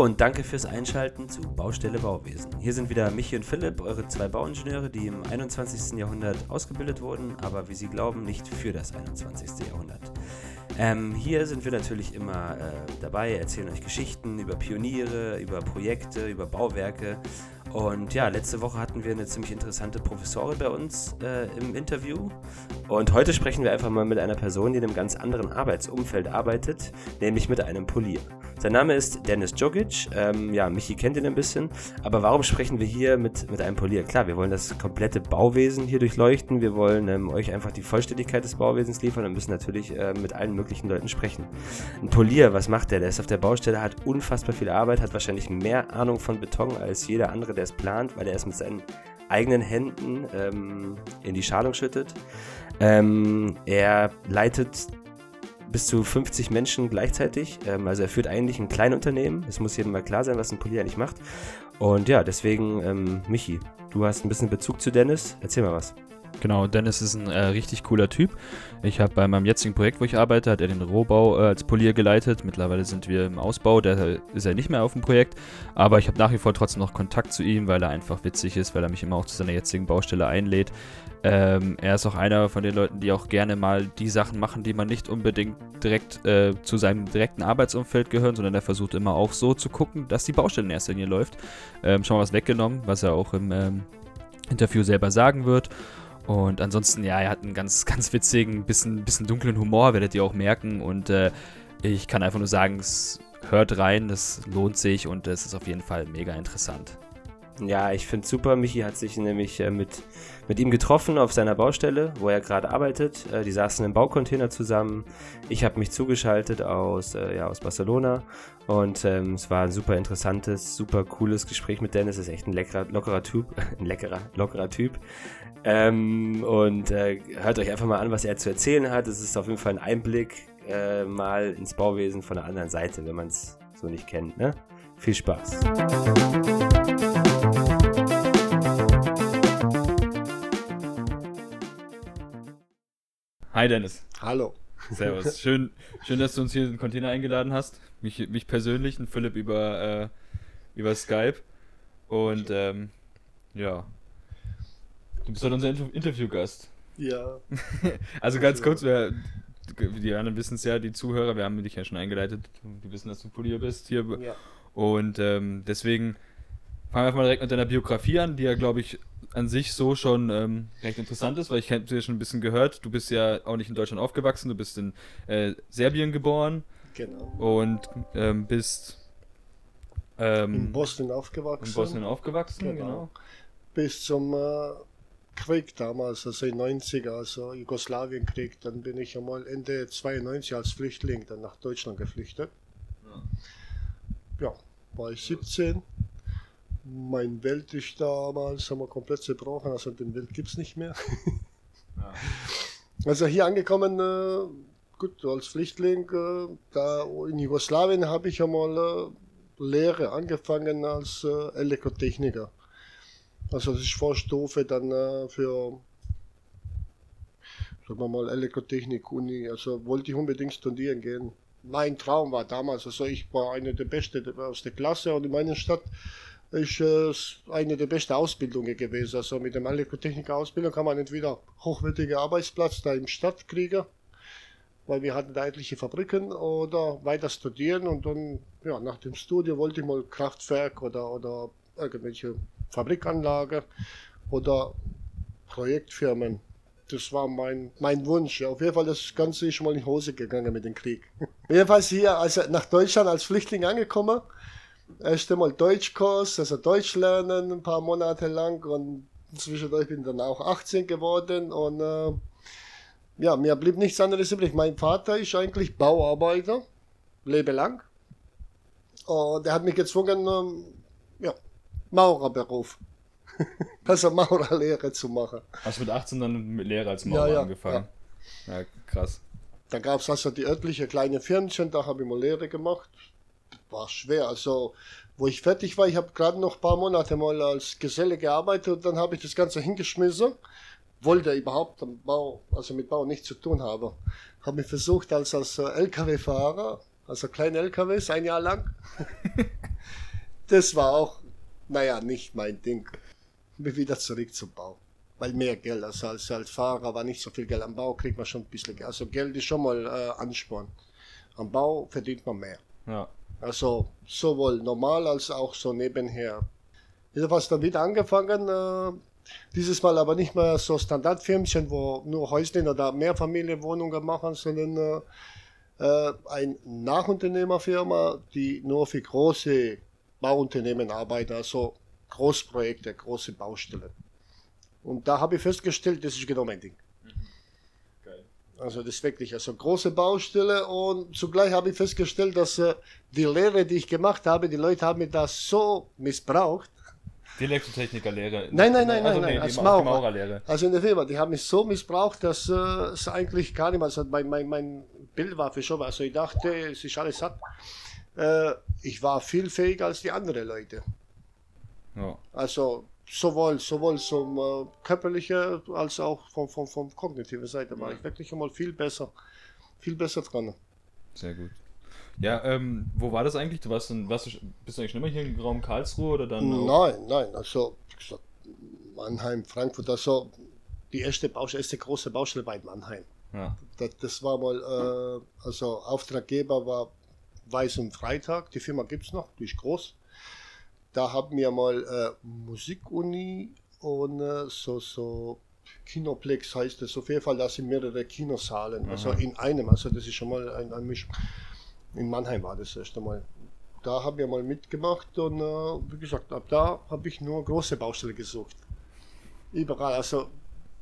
Und danke fürs Einschalten zu Baustelle Bauwesen. Hier sind wieder Michi und Philipp, eure zwei Bauingenieure, die im 21. Jahrhundert ausgebildet wurden, aber wie sie glauben, nicht für das 21. Jahrhundert. Ähm, hier sind wir natürlich immer äh, dabei, erzählen euch Geschichten über Pioniere, über Projekte, über Bauwerke. Und ja, letzte Woche hatten wir eine ziemlich interessante Professorin bei uns äh, im Interview. Und heute sprechen wir einfach mal mit einer Person, die in einem ganz anderen Arbeitsumfeld arbeitet, nämlich mit einem Polier. Sein Name ist Dennis Jogic. Ähm, ja, Michi kennt ihn ein bisschen. Aber warum sprechen wir hier mit, mit einem Polier? Klar, wir wollen das komplette Bauwesen hier durchleuchten. Wir wollen ähm, euch einfach die Vollständigkeit des Bauwesens liefern und müssen natürlich äh, mit allen möglichen Leuten sprechen. Ein Polier, was macht der? Der ist auf der Baustelle, hat unfassbar viel Arbeit, hat wahrscheinlich mehr Ahnung von Beton als jeder andere, der es plant, weil er es mit seinen eigenen Händen ähm, in die Schalung schüttet. Ähm, er leitet bis zu 50 Menschen gleichzeitig. Ähm, also er führt eigentlich ein Kleinunternehmen. Es muss jedem mal klar sein, was ein Polier eigentlich macht. Und ja, deswegen, ähm, Michi, du hast ein bisschen Bezug zu Dennis. Erzähl mal was. Genau, Dennis ist ein äh, richtig cooler Typ. Ich habe bei meinem jetzigen Projekt, wo ich arbeite, hat er den Rohbau äh, als Polier geleitet. Mittlerweile sind wir im Ausbau, da ist er nicht mehr auf dem Projekt. Aber ich habe nach wie vor trotzdem noch Kontakt zu ihm, weil er einfach witzig ist, weil er mich immer auch zu seiner jetzigen Baustelle einlädt. Ähm, er ist auch einer von den Leuten, die auch gerne mal die Sachen machen, die man nicht unbedingt direkt äh, zu seinem direkten Arbeitsumfeld gehören, sondern er versucht immer auch so zu gucken, dass die Baustelle in erster Linie läuft. Ähm, schon mal was weggenommen, was er auch im ähm, Interview selber sagen wird. Und ansonsten, ja, er hat einen ganz, ganz witzigen, bisschen, bisschen dunklen Humor, werdet ihr auch merken. Und äh, ich kann einfach nur sagen, es hört rein, das lohnt sich und es ist auf jeden Fall mega interessant. Ja, ich finde super. Michi hat sich nämlich äh, mit, mit ihm getroffen auf seiner Baustelle, wo er gerade arbeitet. Äh, die saßen im Baucontainer zusammen. Ich habe mich zugeschaltet aus, äh, ja, aus Barcelona und ähm, es war ein super interessantes, super cooles Gespräch mit Dennis. Ist echt ein leckerer, lockerer Typ. ein leckerer, lockerer Typ. Ähm, und äh, hört euch einfach mal an, was er zu erzählen hat. Es ist auf jeden Fall ein Einblick äh, mal ins Bauwesen von der anderen Seite, wenn man es so nicht kennt. Ne? Viel Spaß. Hi Dennis. Hallo. Servus. Schön, schön, dass du uns hier in den Container eingeladen hast. Mich, mich persönlich und Philipp über, äh, über Skype. Und ähm, ja. Du bist heute unser Interviewgast. Ja. also ganz kurz, wer, die anderen wissen es ja, die Zuhörer, wir haben dich ja schon eingeleitet. Die wissen, dass du Polier bist hier. Ja. Und ähm, deswegen fangen wir einfach mal direkt mit deiner Biografie an, die ja, glaube ich, an sich so schon ähm, recht interessant ist, weil ich habe ja schon ein bisschen gehört, du bist ja auch nicht in Deutschland aufgewachsen, du bist in äh, Serbien geboren. Genau. Und ähm, bist ähm, in Bosnien aufgewachsen. In Bosnien aufgewachsen, genau. genau. Bis zum äh, Krieg damals, also in 90er, also Jugoslawienkrieg, dann bin ich einmal Ende 92 als Flüchtling dann nach Deutschland geflüchtet. Ja, ja war ich 17 mein Welt ist damals, haben wir komplett zerbrochen, also den Welt gibt es nicht mehr. ja. Also hier angekommen, äh, gut, als Flüchtling, äh, da in Jugoslawien habe ich einmal äh, Lehre angefangen als Elektrotechniker. Also das ist Vorstufe dann äh, für, sagen wir mal, Elektrotechnik-Uni. Also wollte ich unbedingt studieren gehen. Mein Traum war damals, also ich war einer der Besten aus der Klasse und in meiner Stadt ist äh, eine der besten Ausbildungen gewesen. Also mit dem Elektrotechniker-Ausbildung kann man entweder hochwertige Arbeitsplatz da im Stadt kriegen, weil wir hatten da etliche Fabriken, oder weiter studieren und dann, ja, nach dem Studium wollte ich mal Kraftwerk oder, oder irgendwelche Fabrikanlage oder Projektfirmen. Das war mein, mein Wunsch. Auf jeden Fall, das Ganze ist schon mal in die Hose gegangen mit dem Krieg. Jedenfalls hier, also nach Deutschland als Flüchtling angekommen, erst einmal Deutschkurs, also Deutsch lernen, ein paar Monate lang und zwischendurch bin ich dann auch 18 geworden und äh, ja, mir blieb nichts anderes übrig. Mein Vater ist eigentlich Bauarbeiter, lebelang. Und er hat mich gezwungen, ähm, Maurerberuf. also Maurerlehre zu machen. Hast du mit 18 dann mit Lehre als Maurer ja, ja, angefangen? Ja. ja, krass. Da gab es also die örtliche kleine Firmchen, da habe ich mal Lehre gemacht war schwer. Also, wo ich fertig war, ich habe gerade noch ein paar Monate mal als Geselle gearbeitet und dann habe ich das Ganze hingeschmissen. Wollte überhaupt am Bau, also mit Bau nichts zu tun haben. Habe mich versucht als, als LKW-Fahrer, also kleine LKWs, ein Jahr lang. das war auch, naja, nicht mein Ding. Bin wieder zurück zum Bau. Weil mehr Geld, also als, als Fahrer war nicht so viel Geld. Am Bau kriegt man schon ein bisschen Geld. Also Geld ist schon mal äh, Ansporn. Am Bau verdient man mehr. Ja. Also sowohl normal als auch so nebenher. Jedenfalls damit angefangen, äh, dieses Mal aber nicht mehr so Standardfirmchen, wo nur Häuschen oder Mehrfamilienwohnungen machen, sondern äh, äh, ein Nachunternehmerfirma, die nur für große Bauunternehmen arbeitet, also Großprojekte, große Baustellen. Und da habe ich festgestellt, das ist genau mein Ding. Also das ist wirklich also große Baustelle und zugleich habe ich festgestellt, dass äh, die Lehre, die ich gemacht habe, die Leute haben mir das so missbraucht. Die Elektrotechnikerlehre? Nein, nein, nein, also, nein, nein, als Maurer. Maurerlehre. Also in der Firma, die haben mich so missbraucht, dass äh, es eigentlich gar nicht mehr, also mein, mein, mein Bild war für schon, also ich dachte, es ist alles satt. Äh, ich war viel fähiger als die anderen Leute. Ja. Also sowohl, sowohl zum äh, körperlichen als auch vom, vom, vom kognitiven Seite war ich wirklich einmal viel besser, viel besser dran. Sehr gut. Ja, ähm, wo war das eigentlich? Du warst, in, warst du, bist du eigentlich schon immer hier im Raum Karlsruhe oder dann? Nein, nein, also gesagt, Mannheim, Frankfurt, also die erste Baustelle, erste große Baustelle in Mannheim. Ja. Das, das war mal, äh, also Auftraggeber war Weiß und Freitag, die Firma gibt es noch, die ist groß. Da haben wir mal äh, Musikuni und äh, so, so Kinoplex heißt es. Auf jeden Fall, da sind mehrere Kinosaalen, also in einem, also das ist schon mal ein, ein Misch. In Mannheim war das erst einmal. Da haben wir mal mitgemacht und äh, wie gesagt, ab da habe ich nur große Baustelle gesucht. Überall, also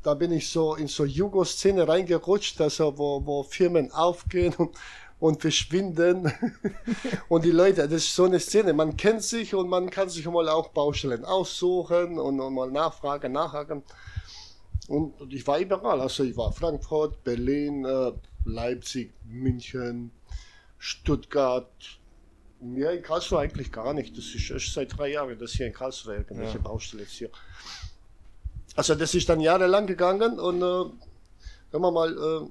da bin ich so in so Jugo-Szene reingerutscht, also wo, wo Firmen aufgehen und, und verschwinden. und die Leute, das ist so eine Szene, man kennt sich und man kann sich mal auch Baustellen aussuchen und, und mal nachfragen, nachhaken. Und, und ich war überall, also ich war Frankfurt, Berlin, äh, Leipzig, München, Stuttgart. Ja, in Karlsruhe eigentlich gar nicht. Das ist erst seit drei Jahren, dass hier in Karlsruhe irgendwelche Ja. Baustelle ist hier. Also das ist dann jahrelang gegangen und äh, wenn man mal äh,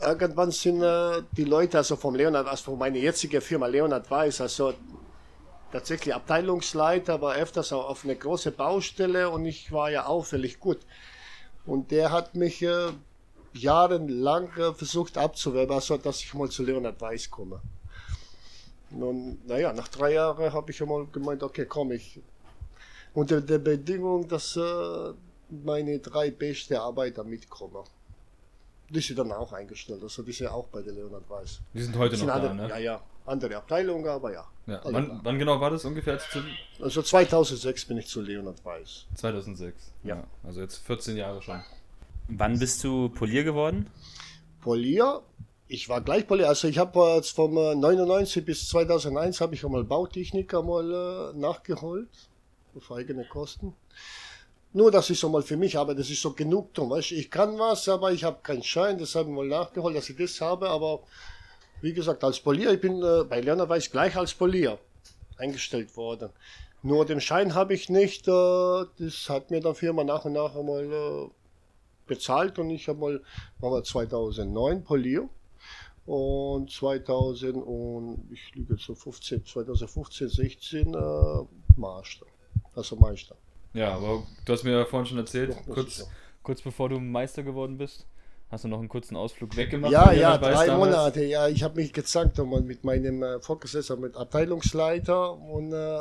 irgendwann sind äh, die Leute, also vom Leonard, also von meiner jetzigen Firma Leonard Weiß, also tatsächlich Abteilungsleiter, war öfters auch auf eine große Baustelle und ich war ja auffällig gut. Und der hat mich äh, jahrelang äh, versucht abzuwerben, also dass ich mal zu Leonard Weiß komme. Nun, naja, nach drei Jahren habe ich einmal gemeint, okay, komm, ich unter der Bedingung, dass äh, meine drei beste Arbeiter mitkommen. Die sind dann auch eingestellt, also die sind auch bei der Leonard Weiß. Die sind heute Die noch sind da, andere, ne? Ja, ja, andere Abteilung, aber ja. Ja. Wann, wann genau war das ungefähr? Zu, Also 2006 bin ich zu Leonard Weiß. 2006. Ja. Also jetzt 14 Jahre schon. Wann bist du Polier geworden? Polier, ich war gleich Polier, also ich habe jetzt vom äh, 99 bis 2001 habe ich einmal Bautechnik einmal äh, nachgeholt, auf eigene Kosten. Nur, dass ich so mal für mich habe, das ist so Genugtuung, weißt ich kann was, aber ich habe keinen Schein, das habe ich mal nachgeholt, dass ich das habe, aber wie gesagt, als Polier, ich bin äh, bei Lerner Weiß gleich als Polier eingestellt worden. Nur den Schein habe ich nicht, äh, das hat mir dann Firma nach und nach einmal äh, bezahlt und ich habe mal, war mal 2009 Polier und 2000 und ich jetzt so 15, 2015, 16 äh, Meister, also Meister. Ja, aber du hast mir ja vorhin schon erzählt, Ja, kurz, kurz bevor du Meister geworden bist, hast du noch einen kurzen Ausflug weggemacht. Ja, ja, drei damals. Monate. Ja, ich habe mich gezeigt einmal mit meinem äh, Vorgesetzten, mit Abteilungsleiter und äh,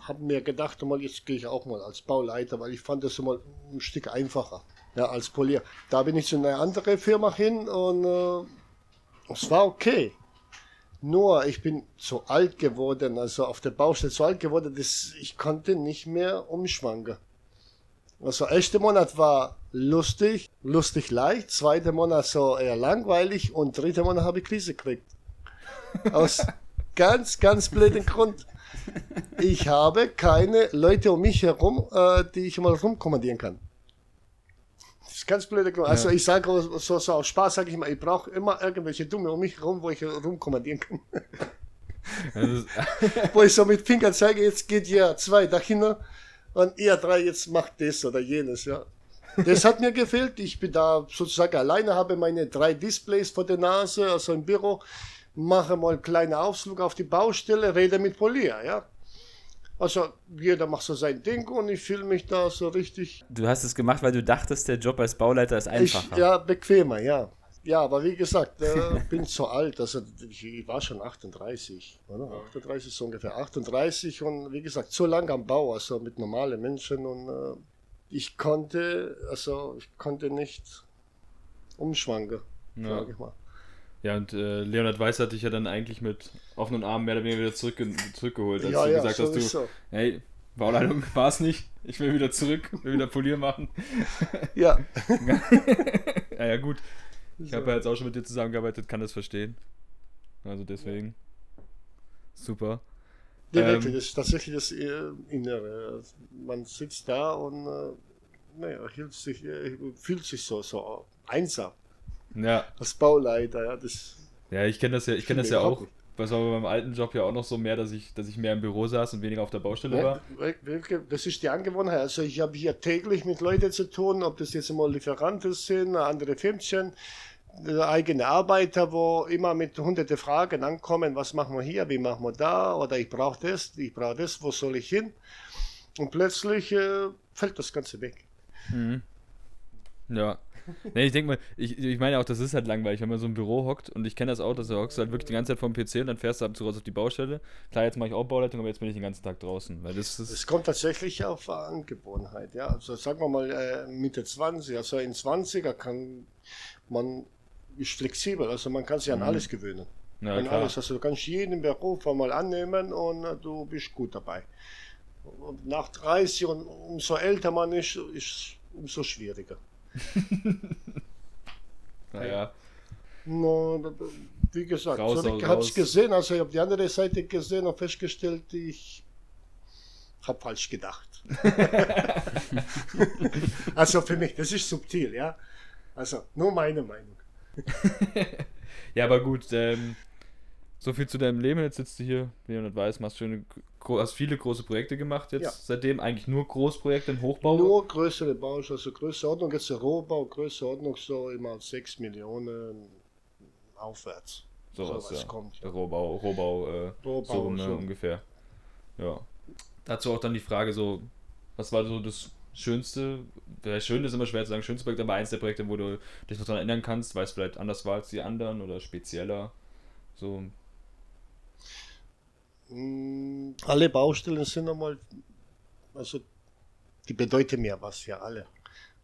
habe mir gedacht, mal jetzt gehe ich auch mal als Bauleiter, weil ich fand das mal ein Stück einfacher, ja, als Polier. Da bin ich zu einer anderen Firma hin und äh, es war okay. Nur ich bin zu alt geworden, also auf der Baustelle zu alt geworden, dass ich konnte nicht mehr umschwanken. Also erster Monat war lustig, lustig leicht, zweiter Monat so eher langweilig und dritter Monat habe ich Krise gekriegt. Aus ganz, ganz blöden Grund. Ich habe keine Leute um mich herum, äh, die ich mal rumkommandieren kann. Ist ganz blöder Grund. Also ich sage so, so aus Spaß, sage ich mal, ich brauche immer irgendwelche Dumme um mich herum, wo ich rumkommandieren kann. Ist, wo ich so mit Fingern zeige, jetzt geht ihr zwei dahin und ihr drei jetzt macht das oder jenes, ja. Das hat mir gefehlt. Ich bin da sozusagen alleine, habe meine drei Displays vor der Nase, also im Büro, mache mal einen kleinen Ausflug auf die Baustelle, rede mit Polier, ja. Also jeder macht so sein Ding und ich fühle mich da so richtig. Du hast es gemacht, weil du dachtest, der Job als Bauleiter ist einfacher. Ich, ja, bequemer, ja. Ja, aber wie gesagt, äh, bin zu alt. Also ich war schon 38, oder? 38 so ungefähr. 38 und wie gesagt, so lange am Bau, also mit normalen Menschen und äh, ich konnte, also ich konnte nicht umschwanken, ja. sage ich mal. Ja, und äh, Leonhard Weiß hat dich ja dann eigentlich mit offenen Armen mehr oder weniger wieder zurück, zurückgeholt, als ja, du ja, gesagt hast, du, sowieso. hey, Bauleitung war es nicht, ich will wieder zurück, will wieder Polier machen. Ja. ja, ja, gut. Ich habe ja jetzt auch schon mit dir zusammengearbeitet, kann das verstehen. Also deswegen. Super. Nee, Ähm, wirklich, das ist tatsächlich das äh, Innere. Man sitzt da und äh, naja, fühlt sich, äh, fühlt sich so, so einsam Ja, als Bauleiter. Ja, das ja ich kenne das ja, ich kenne das ja auch. Das war bei meinem alten Job ja auch noch so mehr, dass ich, dass ich mehr im Büro saß und weniger auf der Baustelle war. das ist die Angewohnheit. Also ich habe hier täglich mit Leuten zu tun, ob das jetzt mal Lieferanten sind, andere Firmchen, äh, eigene Arbeiter, wo immer mit hunderte Fragen ankommen, was machen wir hier, wie machen wir da, oder ich brauche das, ich brauche das, wo soll ich hin? Und plötzlich äh, fällt das Ganze weg. Mhm. Ja. Nee, ich denke mal, ich, ich meine auch, das ist halt langweilig, wenn man so im Büro hockt und ich kenne das auch, dass du hockst halt wirklich die ganze Zeit vom PC und dann fährst du ab und zu raus auf die Baustelle. Klar, jetzt mache ich auch Bauleitung, aber jetzt bin ich den ganzen Tag draußen, weil das ist. Es kommt tatsächlich auf Angewohnheit, ja. Also sagen wir mal äh, Mitte 20, also in 20er kann man ist flexibel, also man kann sich an Mhm. alles gewöhnen. Ja, an klar. alles. Also du kannst jeden Beruf einmal annehmen und äh, du bist gut dabei. Und nach 30 und umso älter man ist, ist umso schwieriger. Naja. No, wie gesagt, Raus, so, ich habe es gesehen, also ich habe die andere Seite gesehen und festgestellt, ich habe falsch gedacht. also für mich, das ist subtil, ja. Also nur meine Meinung. Ja, aber gut, ähm, so viel zu deinem Leben. Jetzt sitzt du hier, wie man weiß, machst schöne, hast viele große Projekte gemacht jetzt Ja. seitdem. Eigentlich nur Großprojekte im Hochbau. Nur größere Baus, also größere Ordnung, jetzt der Rohbau, größere Ordnung so immer 6 Millionen aufwärts. Sowas, was ja. kommt, ja. Rohbau, Rohbau, äh, Rohbau, so, ne, so. ungefähr. Ja. Dazu auch dann die Frage so, was war so das schönste, ja, schön ist immer schwer zu sagen, schönste Projekt, aber eins der Projekte, wo du dich noch daran erinnern kannst, weil es vielleicht anders war als die anderen oder spezieller. So, Alle Baustellen sind einmal, also die bedeuten mir was, ja alle.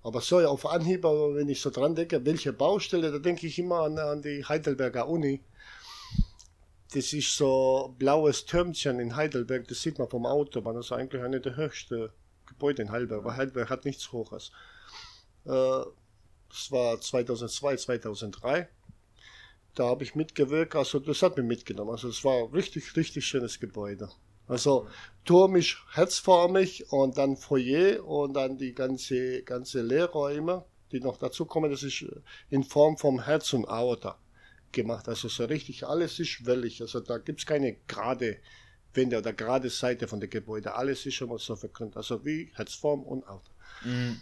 Aber so auf Anhieb, aber wenn ich so dran denke, welche Baustelle, da denke ich immer an, an die Heidelberger Uni. Das ist so blaues Türmchen in Heidelberg, das sieht man vom Autobahn, das ist eigentlich eine der höchsten Gebäude in Heidelberg, weil Heidelberg hat nichts Hoches. Äh, das war 2002, 2003 da habe ich mitgewirkt, also das hat mich mitgenommen. Also es war ein richtig, richtig schönes Gebäude. Also Turm ist herzförmig und dann Foyer und dann die ganze, ganze Lehrräume, die noch dazu kommen, das ist in Form vom Herz und Aorta gemacht. Also so richtig, alles ist wellig. Also da gibt es keine gerade Wände oder gerade Seite von dem Gebäude. Alles ist schon mal so verknüpft. Also wie Herzform und Aorta. Und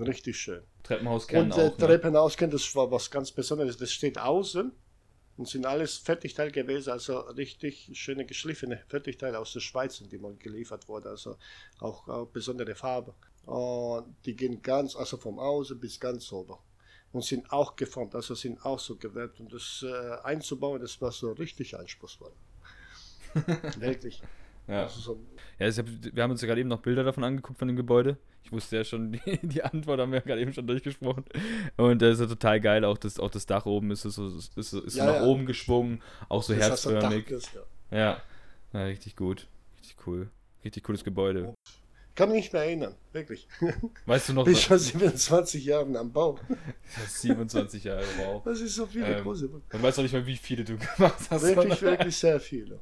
richtig schön. Treppenhauskern Und äh, auch. Ne? Treppenausgehen, das war was ganz Besonderes. Das steht außen und sind alles Fertigteile gewesen, also richtig schöne geschliffene Fertigteile aus der Schweiz, die mal geliefert wurden, also auch, auch besondere Farbe. Und die gehen ganz, also vom Außen bis ganz oben. Und sind auch geformt, also sind auch so gewölbt. Und das äh, einzubauen, das war so richtig anspruchsvoll. Wirklich. Ja. Also so, Ja, ich hab, wir haben uns ja gerade eben noch Bilder davon angeguckt von dem Gebäude. Ich wusste ja schon, die, die Antwort haben wir gerade eben schon durchgesprochen. Und das ist ja total geil. Auch das, auch das Dach oben ist so, ist, ist, ist so Ja, nach ja. oben geschwungen, auch so das herzförmig. das, ja. Ja. ja, richtig gut. Richtig cool. Richtig cooles Gebäude. Kann mich nicht mehr erinnern, wirklich. Weißt du noch, was- schon 27 Jahre am Bau. 27 Jahre, wow. Das ist so viele Ähm, große. Man weiß noch nicht mal, wie viele du gemacht hast. Wirklich, wirklich sehr viele.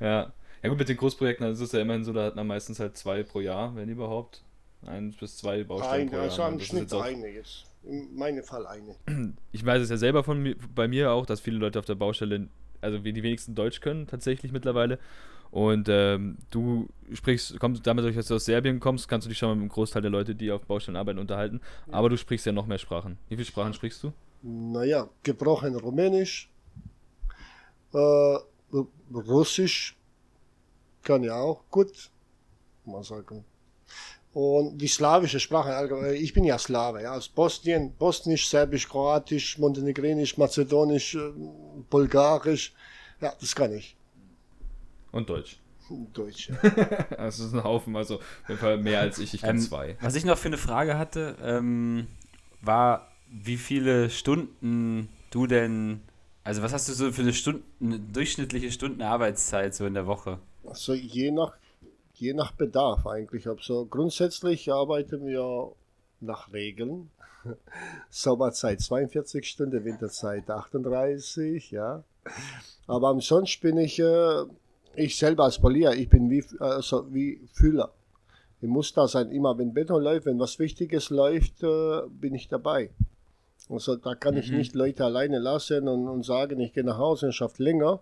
Ja. Ja gut, mit den Großprojekten also ist es ja immerhin so, da hat man meistens halt zwei pro Jahr, wenn überhaupt. Ein bis zwei Baustellen Eine, pro also Jahr. am Das ist Schnitt jetzt eine jetzt. In meinem Fall eine. ich weiß es ja selber von mir, bei mir auch, dass viele Leute auf der Baustelle, also die wenigsten Deutsch können tatsächlich mittlerweile. Und ähm, du sprichst, kommst damit, dass du aus Serbien kommst, kannst du dich schon mal mit einem Großteil der Leute, die auf Baustellen arbeiten, unterhalten. Aber du sprichst ja noch mehr Sprachen. Wie viele Sprachen sprichst du? Naja, gebrochen Rumänisch, äh, Russisch kann ich auch gut, mal sagen. Und die slawische Sprache, ich bin ja Slave, ja, aus Bosnien, Bosnisch, Serbisch, Kroatisch, Montenegrinisch, Mazedonisch, äh, Bulgarisch, ja, das kann ich. Und Deutsch. Deutsch, ja. das ist ein Haufen, also auf jeden Fall mehr als ich, ich kann ähm, zwei. Was ich noch für eine Frage hatte, ähm, war, wie viele Stunden du denn, also was hast du so für eine, Stunde, eine durchschnittliche Stundenarbeitszeit so in der Woche? Also je nach, je nach Bedarf eigentlich. Also grundsätzlich arbeiten wir nach Regeln. Sommerzeit 42 Stunden, Winterzeit 38, ja. Aber ansonsten bin ich, äh, ich selber als Polier, ich bin wie, also wie Fühler. Ich muss da sein, immer wenn Beton läuft, wenn was Wichtiges läuft, äh, bin ich dabei. Also da kann mhm. ich nicht Leute alleine lassen und, und sagen, ich gehe nach Hause und schaffe länger,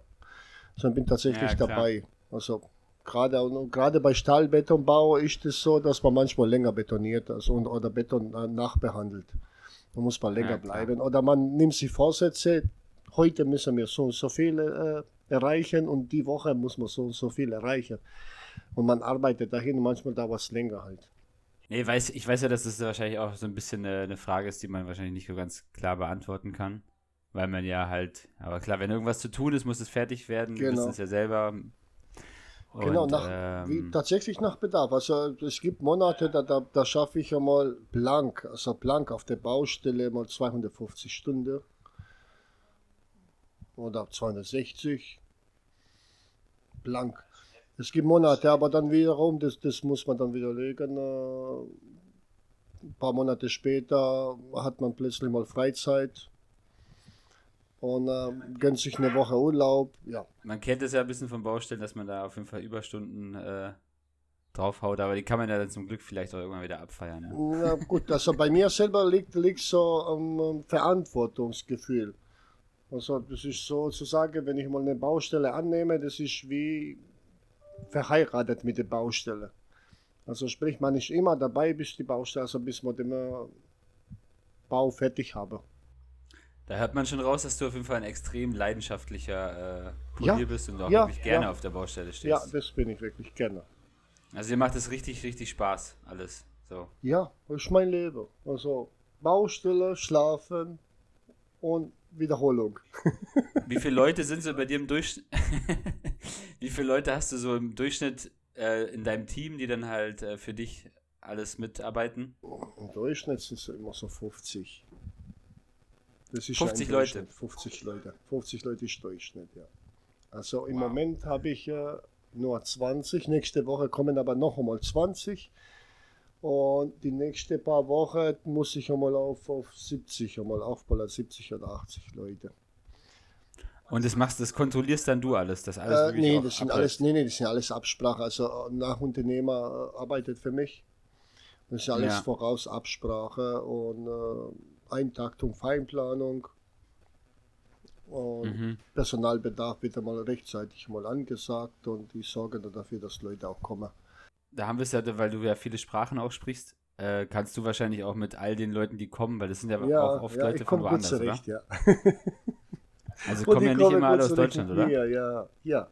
sondern bin tatsächlich ja, dabei. Also gerade gerade bei Stahlbetonbau ist es so, dass man manchmal länger betoniert also, und, oder Beton nachbehandelt. Da muss man länger ja, bleiben. Oder man nimmt sich Vorsätze, heute müssen wir so und so viel äh, erreichen und die Woche muss man so und so viel erreichen. Und man arbeitet dahin, manchmal dauert es länger halt. Nee, weiß, ich weiß ja, dass das wahrscheinlich auch so ein bisschen eine, eine, Frage ist, die man wahrscheinlich nicht so ganz klar beantworten kann. Weil man ja halt, aber klar, wenn irgendwas zu tun ist, muss es fertig werden. Genau. Wir wissen es ja selber. Und, genau, nach, ähm, wie, tatsächlich nach Bedarf. Also es gibt Monate, da, da, da schaffe ich ja mal blank, also blank auf der Baustelle mal 250 Stunden oder 260 blank. Es gibt Monate, aber dann wiederum, das, das muss man dann widerlegen. Äh, ein paar Monate später hat man plötzlich mal Freizeit und äh, gönnt sich eine Woche Urlaub. Ja. Man kennt es ja ein bisschen von Baustellen, dass man da auf jeden Fall Überstunden äh, draufhaut, aber die kann man ja dann zum Glück vielleicht auch irgendwann wieder abfeiern. Ja, ja gut, also bei mir selber liegt, liegt so ein um, Verantwortungsgefühl. Also das ist sozusagen, wenn ich mal eine Baustelle annehme, das ist wie verheiratet mit der Baustelle. Also sprich, man ist immer dabei, bis die Baustelle, also bis man den äh, Bau fertig habe. Da hört man schon raus, dass du auf jeden Fall ein extrem leidenschaftlicher äh, Polier ja, bist und auch ja, wirklich gerne ja. auf der Baustelle stehst. Ja, das bin ich wirklich gerne. Also dir macht es richtig, richtig Spaß, alles. So. Ja, das ist mein Leben. Also Baustelle, Schlafen und Wiederholung. Wie viele Leute sind so bei dir im Durchschnitt? Wie viele Leute hast du so im Durchschnitt äh, in deinem Team, die dann halt äh, für dich alles mitarbeiten? Im Durchschnitt sind es immer so 50. Das ist 50 Leute. 50 Leute. 50 Leute ist Durchschnitt, ja. Also im wow. Moment habe ich äh, nur 20. Nächste Woche kommen aber noch einmal 20. Und die nächsten paar Wochen muss ich einmal auf, auf 70 einmal aufbauen, 70 oder 80 Leute. Und das machst, das kontrollierst dann du alles, das alles? Äh, nee, das sind alles, nee, nee, das sind alles Absprachen. Also Nachunternehmer äh, arbeitet für mich. Das ist alles ja. voraus Absprache und äh, Eintaktung, Feinplanung. Und mhm. Personalbedarf wird einmal rechtzeitig mal angesagt und ich sorge dafür, dass Leute auch kommen da haben wir es ja, weil du ja viele Sprachen auch sprichst, äh, kannst du wahrscheinlich auch mit all den Leuten, die kommen, weil das sind ja, ja auch oft ja, Leute von woanders, zurecht, oder? Ja. also kommen ja nicht immer alle aus Deutschland, oder? Ja, ja, ja.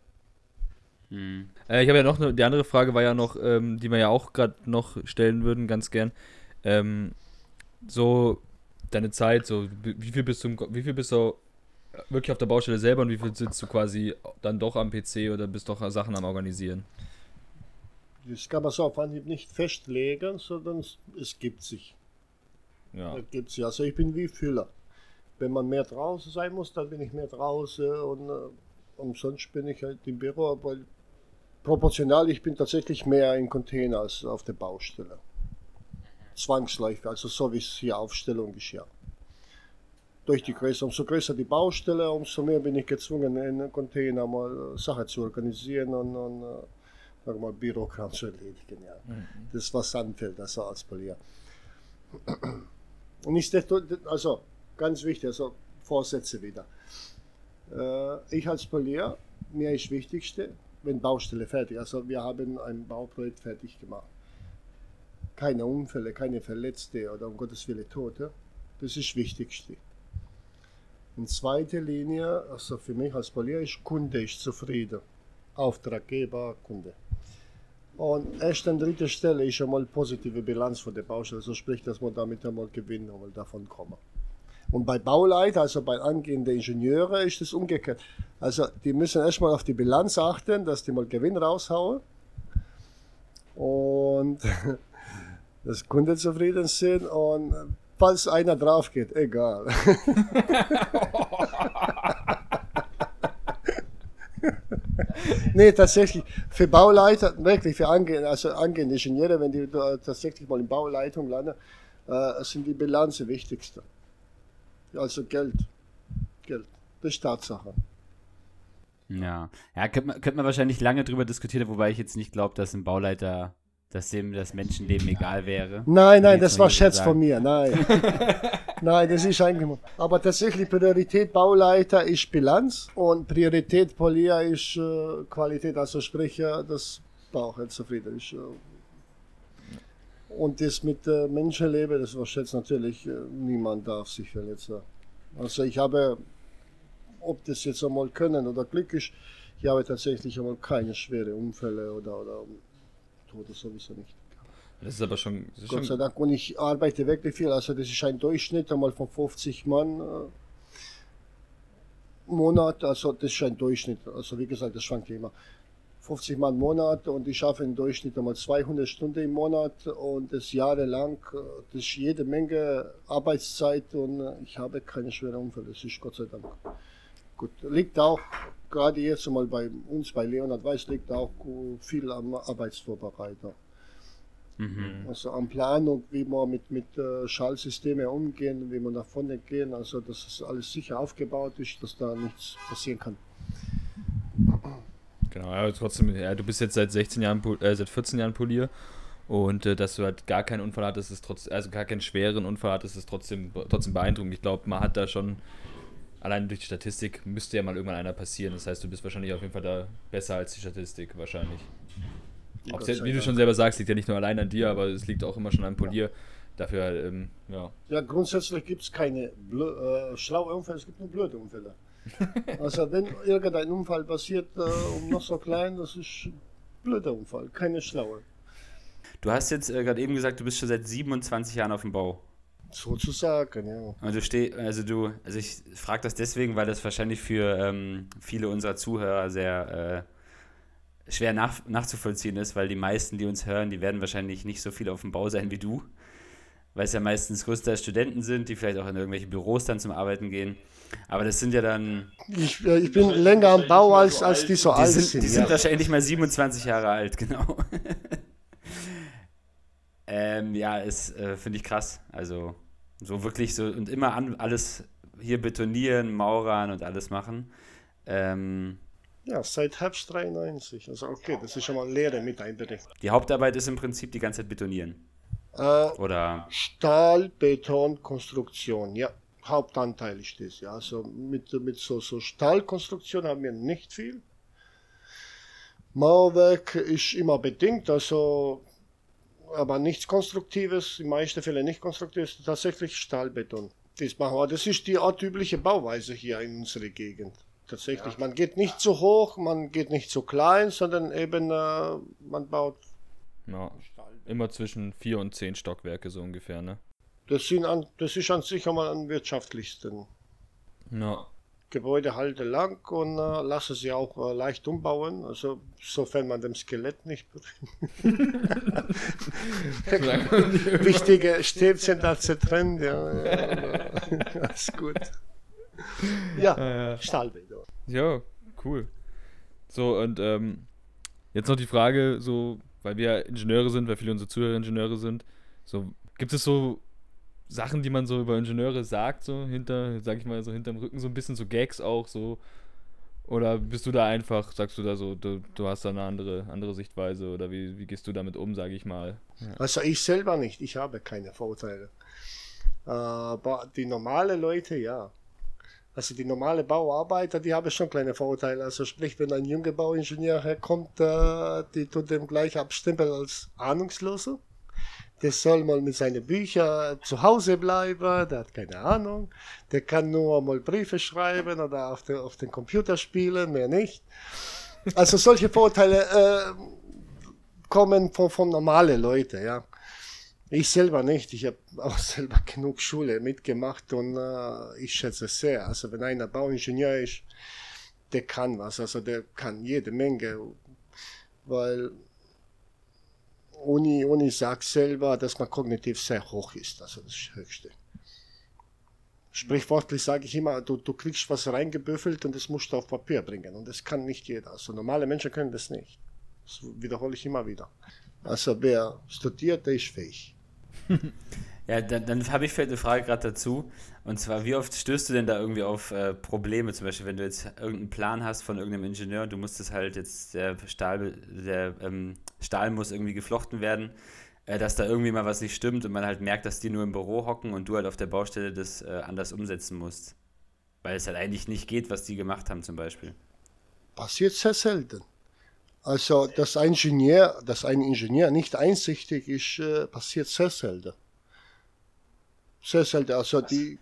Hm. Äh, ich habe ja noch eine, die andere Frage war ja noch, ähm, die wir ja auch gerade noch stellen würden, ganz gern. Ähm, so deine Zeit, so wie viel bist du, wie viel bist du wirklich auf der Baustelle selber und wie viel sitzt du quasi dann doch am PC oder bist doch Sachen am Organisieren? Das kann man so auf Anhieb nicht festlegen, sondern es gibt sich. Ja. Es gibt sich. Also ich bin wie Füller. Wenn man mehr draußen sein muss, dann bin ich mehr draußen und äh, umsonst bin ich halt im Büro, weil proportional, ich bin tatsächlich mehr in Container als auf der Baustelle. Zwangsläufig, also so wie es hier Aufstellung ist, ja. Durch die Größe, umso größer die Baustelle, umso mehr bin ich gezwungen, in Container mal äh, Sachen zu organisieren und, und äh, sag mal, Bürokram zu erledigen. Ja. Mhm. Das, was anfällt, also als Polier. Und nicht, also ganz wichtig, also Vorsätze wieder. Äh, ich als Polier, mir ist Wichtigste, wenn Baustelle fertig. Also wir haben ein Bauprojekt fertig gemacht. Keine Unfälle, keine Verletzte oder um Gottes Willen Tote. Das ist das Wichtigste. In zweiter Linie, also für mich als Polier ist Kunde ist zufrieden. Auftraggeber, Kunde. Und erst an dritter Stelle ist einmal positive Bilanz von der Baustelle. So sprich, dass man damit einmal gewinnen, einmal davon kommen. Und bei Bauleiter, also bei angehenden Ingenieuren, ist es umgekehrt. Also die müssen erstmal auf die Bilanz achten, dass die mal Gewinn raushauen. Und dass Kunden zufrieden sind. Und falls einer drauf geht, egal. nee, tatsächlich, für Bauleiter, wirklich für angehende, also angehende Ingenieure, wenn die tatsächlich mal in Bauleitung landen, äh, sind die Bilanzen wichtigste. Also Geld. Geld. Das ist Tatsache. Ja, ja könnte man, könnte man wahrscheinlich lange drüber diskutieren, wobei ich jetzt nicht glaube, dass ein Bauleiter, dass dem das Menschenleben egal wäre. Nein, nein, das war Scherz von mir, nein. nein, das ist eigentlich. Aber tatsächlich Priorität Bauleiter ist Bilanz und Priorität Polier ist äh, Qualität, also sprich, das Bauch zufrieden ist. Äh, und das mit äh, Menschenleben, das war jetzt natürlich, äh, niemand darf sich verletzen. Also ich habe, ob das jetzt einmal können oder Glück ist, ich habe tatsächlich einmal keine schweren Unfälle oder, oder Tote sowieso nicht. Das ist aber schon. Ist Gott sei Dank. Und ich arbeite wirklich viel. Also das ist ein Durchschnitt einmal von 50 Mann äh, Monat. Also das ist ein Durchschnitt. Also wie gesagt, das schwankt immer. 50 Mal im Monat und ich schaffe im Durchschnitt einmal 200 Stunden im Monat und das jahrelang. Das ist jede Menge Arbeitszeit und ich habe keine schweren Unfälle. Das ist Gott sei Dank. Gut, liegt auch gerade jetzt mal bei uns, bei Leonhard Weiß, liegt auch viel am Arbeitsvorbereiter. Mhm. Also an Planung, wie man mit, mit Schallsystemen umgehen, wie man nach vorne gehen, also dass es alles sicher aufgebaut ist, dass da nichts passieren kann. Genau, aber trotzdem, ja, du bist jetzt seit 16 Jahren, äh, seit 14 Jahren Polier und äh, dass du halt gar keinen Unfall hattest, ist trotzdem, also gar keinen schweren Unfall hattest, ist trotzdem, trotzdem beeindruckend. Ich glaube, man hat da schon, allein durch die Statistik müsste ja mal irgendwann einer passieren. Das heißt, du bist wahrscheinlich auf jeden Fall da besser als die Statistik, wahrscheinlich. Auch, wie du schon selber sagst, liegt ja nicht nur allein an dir, aber es liegt auch immer schon am Polier. Ja. Dafür, ähm, ja. Ja, grundsätzlich gibt es keine äh, schlaue Unfälle, es gibt nur blöde Unfälle. Also wenn irgendein Unfall passiert, äh, und noch so klein, das ist ein blöder Unfall, keine schlaue. Du hast jetzt äh, gerade eben gesagt, du bist schon seit 27 Jahren auf dem Bau. Sozusagen, ja. Und du steh, also du, also ich frage das deswegen, weil das wahrscheinlich für ähm, viele unserer Zuhörer sehr äh, schwer nach, nachzuvollziehen ist, weil die meisten, die uns hören, die werden wahrscheinlich nicht so viel auf dem Bau sein wie du, weil es ja meistens größter Studenten sind, die vielleicht auch in irgendwelche Büros dann zum Arbeiten gehen. Aber das sind ja dann. Ich, ich bin länger am Bau als, als die so die alt sind. sind. Die sind wahrscheinlich mal 27 Jahre alt, genau. ähm, ja, ist, äh, finde ich krass. Also, so wirklich so und immer an, alles hier betonieren, Maurern und alles machen. Ähm, ja, seit Herbst 93. Also, okay, das ist schon mal Lehre mit einberechnet. Die Hauptarbeit ist im Prinzip die ganze Zeit betonieren. Äh, Oder? Stahl, Beton, Konstruktion, ja. Hauptanteil ist das, ja. Also mit, mit so, so Stahlkonstruktion haben wir nicht viel. Mauerwerk ist immer bedingt, also aber nichts Konstruktives, in meisten Fällen nicht Konstruktives, tatsächlich Stahlbeton. Das machen wir. Das ist die artübliche Bauweise hier in unserer Gegend. Tatsächlich, ja. man geht nicht zu hoch, man geht nicht zu klein, sondern eben äh, man baut. Ja, immer zwischen vier und zehn Stockwerke so ungefähr, ne? Das, sind an, das ist an sich einmal am wirtschaftlichsten. Ja. Gebäude halten lang und äh, lassen sie auch äh, leicht umbauen, also sofern man dem Skelett nicht Wichtige Stäbchen da zertrennt, ja, ja alles gut. Ja, ja. Stahlbilder. Ja, cool. So, und ähm, jetzt noch die Frage, so, weil wir Ingenieure sind, weil viele unserer Zuhörer Ingenieure sind, so, gibt es so Sachen, die man so über Ingenieure sagt, so hinter, sag ich mal, so hinterm Rücken, so ein bisschen so Gags auch, so. Oder bist du da einfach, sagst du da so, du, du hast da eine andere, andere Sichtweise oder wie, wie gehst du damit um, sage ich mal? Also ich selber nicht, ich habe keine Vorteile. Aber die normalen Leute, ja. Also die normale Bauarbeiter, die haben schon kleine Vorurteile. Also sprich, wenn ein junger Bauingenieur herkommt, äh, die tut dem gleich abstempeln als Ahnungsloser. Der soll mal mit seinen Büchern zu Hause bleiben, der hat keine Ahnung. Der kann nur mal Briefe schreiben oder auf, den, auf den Computer spielen, mehr nicht. Also solche Vorurteile äh, kommen von, von normalen Leuten, ja. Ich selber nicht. Ich habe auch selber genug Schule mitgemacht und äh, ich schätze es sehr. Also wenn einer Bauingenieur ist, der kann was. Also der kann jede Menge. Weil Uni, Uni sagt selber, dass man kognitiv sehr hoch ist. Also das Höchste. Sprichwörtlich sage ich immer, du, du kriegst was reingebüffelt und das musst du auf Papier bringen. Und das kann nicht jeder. Also normale Menschen können das nicht. Das wiederhole ich immer wieder. Also wer studiert, der ist fähig. ja, dann, dann habe ich vielleicht eine Frage gerade dazu. Und zwar, wie oft stößt du denn da irgendwie auf äh, Probleme? Zum Beispiel, wenn du jetzt irgendeinen Plan hast von irgendeinem Ingenieur, du musst es halt jetzt, der Stahl, der ähm, Stahl muss irgendwie geflochten werden, äh, dass da irgendwie mal was nicht stimmt und man halt merkt, dass die nur im Büro hocken und du halt auf der Baustelle das äh, anders umsetzen musst. Weil es halt eigentlich nicht geht, was die gemacht haben zum Beispiel. Passiert sehr selten. Also, dass ein Ingenieur, dass ein Ingenieur nicht einsichtig ist, äh, passiert sehr selten. Sehr selten. Also die.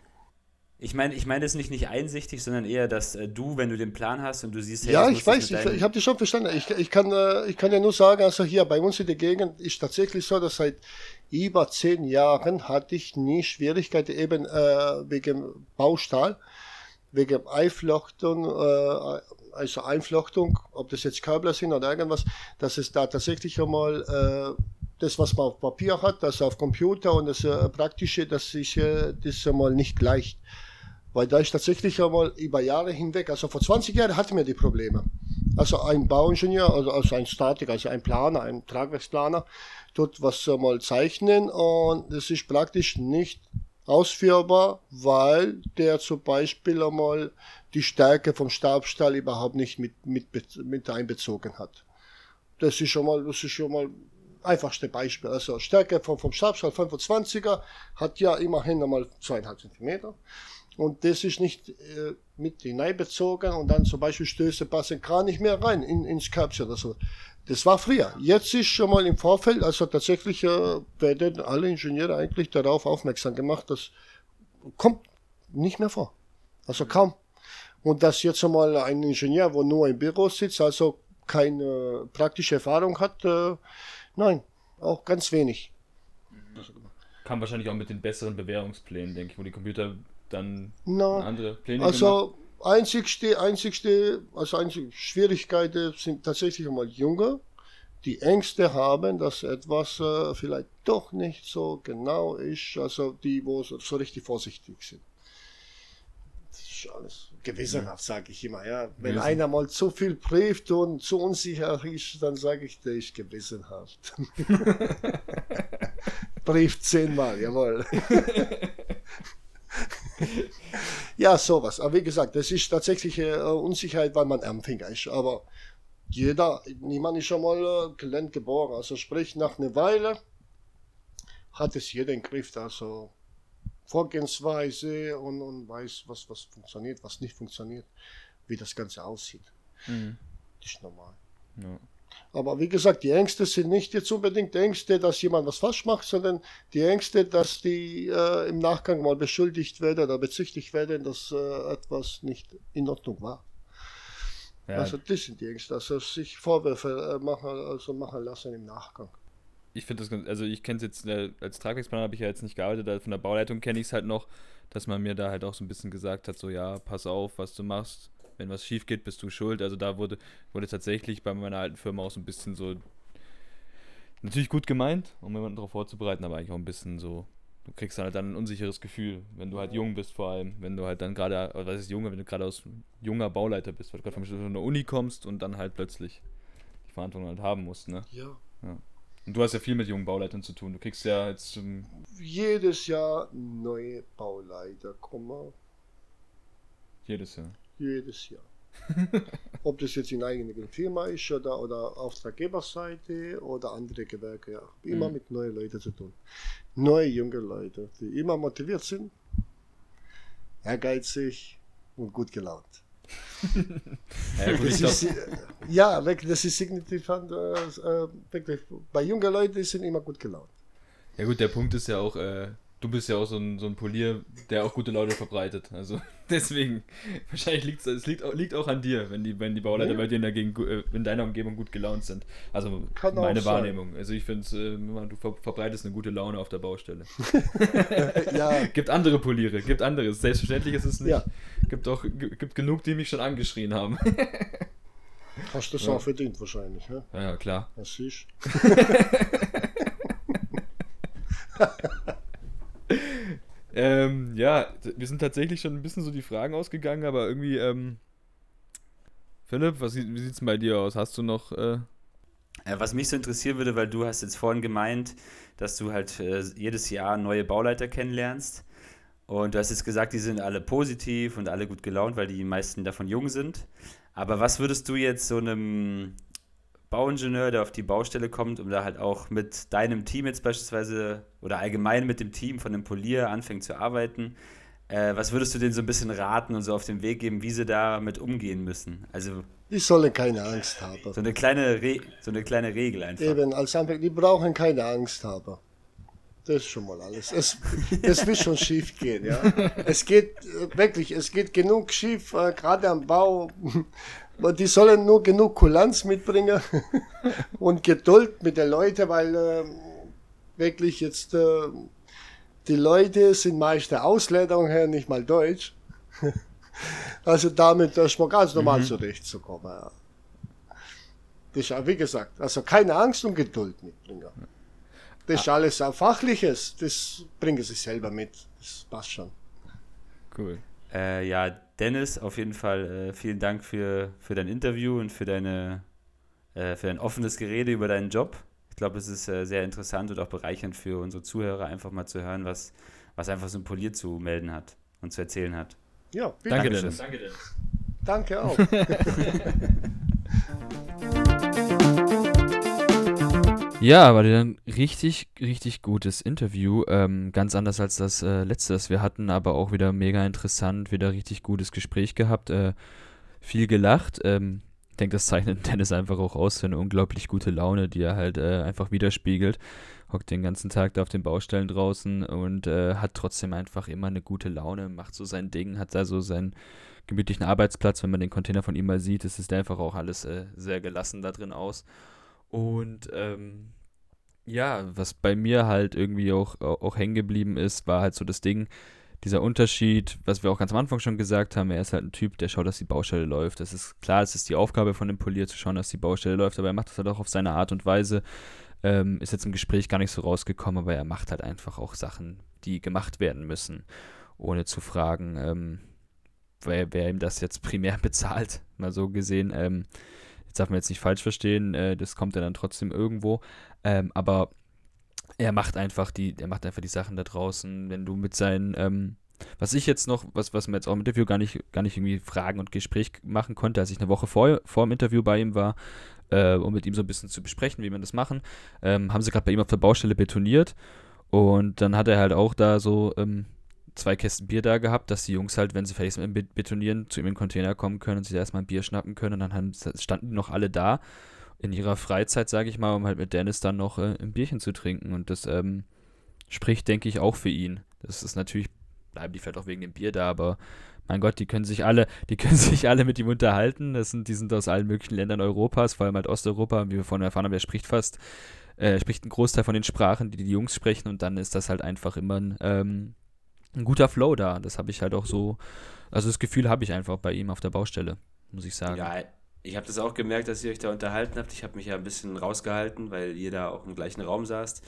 Ich meine, ich meine das nicht nicht einsichtig, sondern eher, dass äh, du, wenn du den Plan hast und du siehst, hey, ja, ich weiß, ich, ich habe dich schon verstanden. Ich, ich kann, äh, ich kann ja nur sagen, also hier bei uns in der Gegend ist tatsächlich so, dass seit über zehn Jahren hatte ich nie Schwierigkeiten eben äh, wegen Baustahl, wegen Einflochten, äh, also Einflochtung, ob das jetzt Kabel sind oder irgendwas, dass es da tatsächlich einmal äh, das, was man auf Papier hat, das auf Computer und das äh, Praktische, dass sich äh, das einmal nicht gleicht. Weil da ist tatsächlich einmal über Jahre hinweg, also vor 20 Jahren hatten wir die Probleme. Also ein Bauingenieur, also, also ein Statik, also ein Planer, ein Tragwerksplaner, tut was einmal zeichnen und es ist praktisch nicht ausführbar, weil der zum Beispiel einmal die Stärke vom Stabstahl überhaupt nicht mit, mit, mit einbezogen hat. Das ist schon mal, das ist schon mal einfachste Beispiel. Also Stärke vom, vom Stabstahl 25er hat ja immerhin einmal zweieinhalb Zentimeter. Und das ist nicht äh, mit hineinbezogen und dann zum Beispiel Stöße passen gar nicht mehr rein in, ins Körbchen oder so. Das war früher. Jetzt ist schon mal im Vorfeld, also tatsächlich äh, werden alle Ingenieure eigentlich darauf aufmerksam gemacht, das kommt nicht mehr vor. Also kaum. Und dass jetzt einmal ein Ingenieur, wo nur im Büro sitzt, also keine praktische Erfahrung hat, äh, nein, auch ganz wenig. Kam wahrscheinlich auch mit den besseren Bewährungsplänen, denke ich, wo die Computer dann Na, andere Pläne Also gemacht. einzigste, einzigste, also einzige Schwierigkeiten sind tatsächlich einmal Junge, die Ängste haben, dass etwas äh, vielleicht doch nicht so genau ist, also die, wo so, so richtig vorsichtig sind. Ist alles gewissenhaft, sage ich immer. Ja. Wenn Gewissen. einer mal zu viel prüft und zu unsicher ist, dann sage ich, der ist gewissenhaft. prüft zehnmal, jawohl. ja, sowas. Aber wie gesagt, das ist tatsächlich äh, Unsicherheit, weil man Empfänger ist. Aber jeder, niemand ist schon mal äh, gelernt geboren. Also sprich, nach einer Weile hat es jeder im Griff. Also Vorgehensweise und, und weiß, was, was funktioniert, was nicht funktioniert, wie das Ganze aussieht. Mhm. Das ist normal. Ja. Aber wie gesagt, die Ängste sind nicht jetzt unbedingt Ängste, dass jemand was falsch macht, sondern die Ängste, dass die äh, im Nachgang mal beschuldigt werden oder bezichtigt werden, dass äh, etwas nicht in Ordnung war. Ja. Also das sind die Ängste, also sich Vorwürfe äh, machen, also machen lassen im Nachgang. Ich finde das ganz, also ich kenne es jetzt, äh, als Tragwerksplaner habe ich ja jetzt nicht gearbeitet, von der Bauleitung kenne ich es halt noch, dass man mir da halt auch so ein bisschen gesagt hat, so ja, pass auf, was du machst, wenn was schief geht, bist du schuld. Also da wurde, wurde tatsächlich bei meiner alten Firma auch so ein bisschen so natürlich gut gemeint, um jemanden darauf vorzubereiten, aber eigentlich auch ein bisschen so, du kriegst halt dann ein unsicheres Gefühl, wenn du halt jung bist vor allem, wenn du halt dann gerade, was ist junge, wenn du gerade aus junger Bauleiter bist, weil du gerade von der Uni kommst und dann halt plötzlich die Verantwortung halt haben musst, ne? Ja. ja. Und du hast ja viel mit jungen Bauleitern zu tun. Du kriegst ja jetzt. Ähm Jedes Jahr neue Bauleiter kommen. Jedes Jahr jedes Jahr. Ob das jetzt in eigener Firma ist oder, oder Auftraggeberseite oder andere Gewerke, ja. immer mhm. mit neuen Leuten zu tun. Neue junge Leute, die immer motiviert sind, ehrgeizig, und gut gelaunt. Ja, gut, das ist, ja, wirklich, das ist signifikant. Äh, äh, wirklich, bei jungen Leuten sind immer gut gelaunt. Ja gut, der Punkt ist ja auch, äh, du bist ja auch so ein, so ein Polier, der auch gute Laune verbreitet. Also deswegen, wahrscheinlich liegt es liegt, liegt auch an dir, wenn die, wenn die Bauleiter ja. bei dir in, dagegen, äh, in deiner Umgebung gut gelaunt sind. Also Kann meine Wahrnehmung. Sein. Also ich finde, äh, du ver verbreitest eine gute Laune auf der Baustelle. ja. Gibt andere Poliere, gibt anderes. Selbstverständlich ist es nicht. Ja. Gibt auch gibt genug, die mich schon angeschrien haben. Hast du das ja. auch verdient wahrscheinlich, ja? Ja, klar. Das ist. Ähm, ja, wir sind tatsächlich schon ein bisschen so die Fragen ausgegangen, aber irgendwie, ähm, Philipp, was, wie sieht es bei dir aus? Hast du noch. Äh was mich so interessieren würde, weil du hast jetzt vorhin gemeint, dass du halt äh, jedes Jahr neue Bauleiter kennenlernst. Und du hast jetzt gesagt, die sind alle positiv und alle gut gelaunt, weil die meisten davon jung sind. Aber was würdest du jetzt so einem Bauingenieur, der auf die Baustelle kommt, um da halt auch mit deinem Team jetzt beispielsweise oder allgemein mit dem Team von dem Polier anfängt zu arbeiten. Äh, was würdest du denen so ein bisschen raten und so auf den Weg geben, wie sie damit umgehen müssen? Also die sollen keine Angst haben. So eine kleine, Re so eine kleine Regel einfach. Eben, als Anfang, die brauchen keine Angst haben. Das ist schon mal alles. Es, es wird schon schief gehen, ja. Es geht äh, wirklich, es geht genug schief, äh, gerade am Bau. Die sollen nur genug Kulanz mitbringen und Geduld mit den Leuten, weil äh, wirklich jetzt äh, die Leute sind meist der Ausländer her nicht mal Deutsch. also damit ist man ganz normal mhm. zurechtzukommen. Ja. Das ist wie gesagt, also keine Angst und Geduld mitbringen. Das ist ah. alles auch Fachliches, das bringen sie selber mit. Das passt schon. Cool. Äh, ja, Dennis, auf jeden Fall äh, vielen Dank für, für dein Interview und für, deine, äh, für dein offenes Gerede über deinen Job. Ich glaube, es ist äh, sehr interessant und auch bereichernd für unsere Zuhörer, einfach mal zu hören, was, was einfach so ein Polier zu melden hat und zu erzählen hat. Ja. Danke, Dennis. Danke, Dennis. Danke auch. Ja, war ein richtig, richtig gutes Interview. Ähm, ganz anders als das äh, letzte, das wir hatten, aber auch wieder mega interessant, wieder richtig gutes Gespräch gehabt, äh, viel gelacht. Ähm, ich denke, das zeichnet Dennis einfach auch aus, für eine unglaublich gute Laune, die er halt äh, einfach widerspiegelt. Hockt den ganzen Tag da auf den Baustellen draußen und äh, hat trotzdem einfach immer eine gute Laune, macht so sein Ding, hat da so seinen gemütlichen Arbeitsplatz. Wenn man den Container von ihm mal sieht, ist es einfach auch alles äh, sehr gelassen da drin aus. Und ähm, ja, was bei mir halt irgendwie auch, auch hängen geblieben ist, war halt so das Ding, dieser Unterschied, was wir auch ganz am Anfang schon gesagt haben, er ist halt ein Typ, der schaut, dass die Baustelle läuft. Das ist klar, es ist die Aufgabe von dem Polier zu schauen, dass die Baustelle läuft, aber er macht das halt auch auf seine Art und Weise. Ähm, ist jetzt im Gespräch gar nicht so rausgekommen, aber er macht halt einfach auch Sachen, die gemacht werden müssen, ohne zu fragen, ähm, wer, wer ihm das jetzt primär bezahlt, mal so gesehen. Ähm, Jetzt darf man jetzt nicht falsch verstehen, äh, das kommt ja dann trotzdem irgendwo. Ähm, aber er macht einfach die, er macht einfach die Sachen da draußen, wenn du mit seinen, ähm, was ich jetzt noch, was, was man jetzt auch im Interview gar nicht, gar nicht irgendwie Fragen und Gespräch machen konnte, als ich eine Woche vor, vor dem Interview bei ihm war, äh, um mit ihm so ein bisschen zu besprechen, wie wir das machen, ähm, haben sie gerade bei ihm auf der Baustelle betoniert. Und dann hat er halt auch da so ähm, zwei Kästen Bier da gehabt, dass die Jungs halt, wenn sie fertig sind mit Betonieren, zu ihm in den Container kommen können und sich erstmal ein Bier schnappen können. Und dann standen die noch alle da in ihrer Freizeit, sage ich mal, um halt mit Dennis dann noch äh, ein Bierchen zu trinken. Und das ähm, spricht, denke ich, auch für ihn. Das ist natürlich, bleiben die vielleicht auch wegen dem Bier da, aber mein Gott, die können sich alle, die können sich alle mit ihm unterhalten. Das sind, die sind aus allen möglichen Ländern Europas, vor allem halt Osteuropa, wie wir vorhin erfahren haben, er spricht fast, äh, spricht einen Großteil von den Sprachen, die die Jungs sprechen und dann ist das halt einfach immer ein ähm, ein guter Flow da. Das habe ich halt auch so, also das Gefühl habe ich einfach bei ihm auf der Baustelle, muss ich sagen. Ja, ich habe das auch gemerkt, dass ihr euch da unterhalten habt. Ich habe mich ja ein bisschen rausgehalten, weil ihr da auch im gleichen Raum saßt.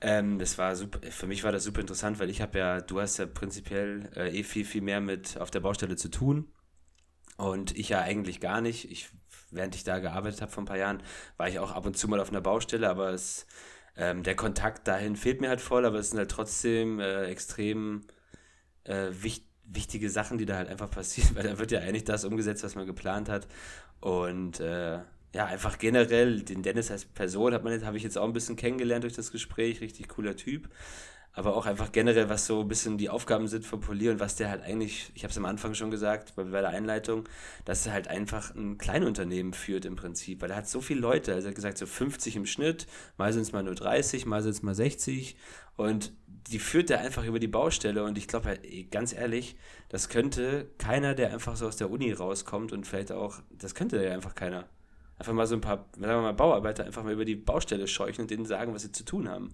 Ähm, das war super, für mich war das super interessant, weil ich habe ja, du hast ja prinzipiell äh, eh viel, viel mehr mit auf der Baustelle zu tun. Und ich ja eigentlich gar nicht. Ich, während ich da gearbeitet habe vor ein paar Jahren, war ich auch ab und zu mal auf einer Baustelle, aber es ähm, der Kontakt dahin fehlt mir halt voll, aber es sind halt trotzdem äh, extrem äh, wich wichtige Sachen, die da halt einfach passieren, weil da wird ja eigentlich das umgesetzt, was man geplant hat. Und äh, ja, einfach generell, den Dennis als Person hat man habe ich jetzt auch ein bisschen kennengelernt durch das Gespräch, richtig cooler Typ. Aber auch einfach generell, was so ein bisschen die Aufgaben sind von Polier und was der halt eigentlich, ich habe es am Anfang schon gesagt, bei, bei der Einleitung, dass er halt einfach ein Kleinunternehmen führt im Prinzip, weil er hat so viele Leute, also er hat gesagt so 50 im Schnitt, mal sind es mal nur 30, mal sind es mal 60 und die führt er einfach über die Baustelle und ich glaube halt, ganz ehrlich, das könnte keiner, der einfach so aus der Uni rauskommt und vielleicht auch, das könnte ja einfach keiner. Einfach mal so ein paar, sagen wir mal, Bauarbeiter einfach mal über die Baustelle scheuchen und denen sagen, was sie zu tun haben.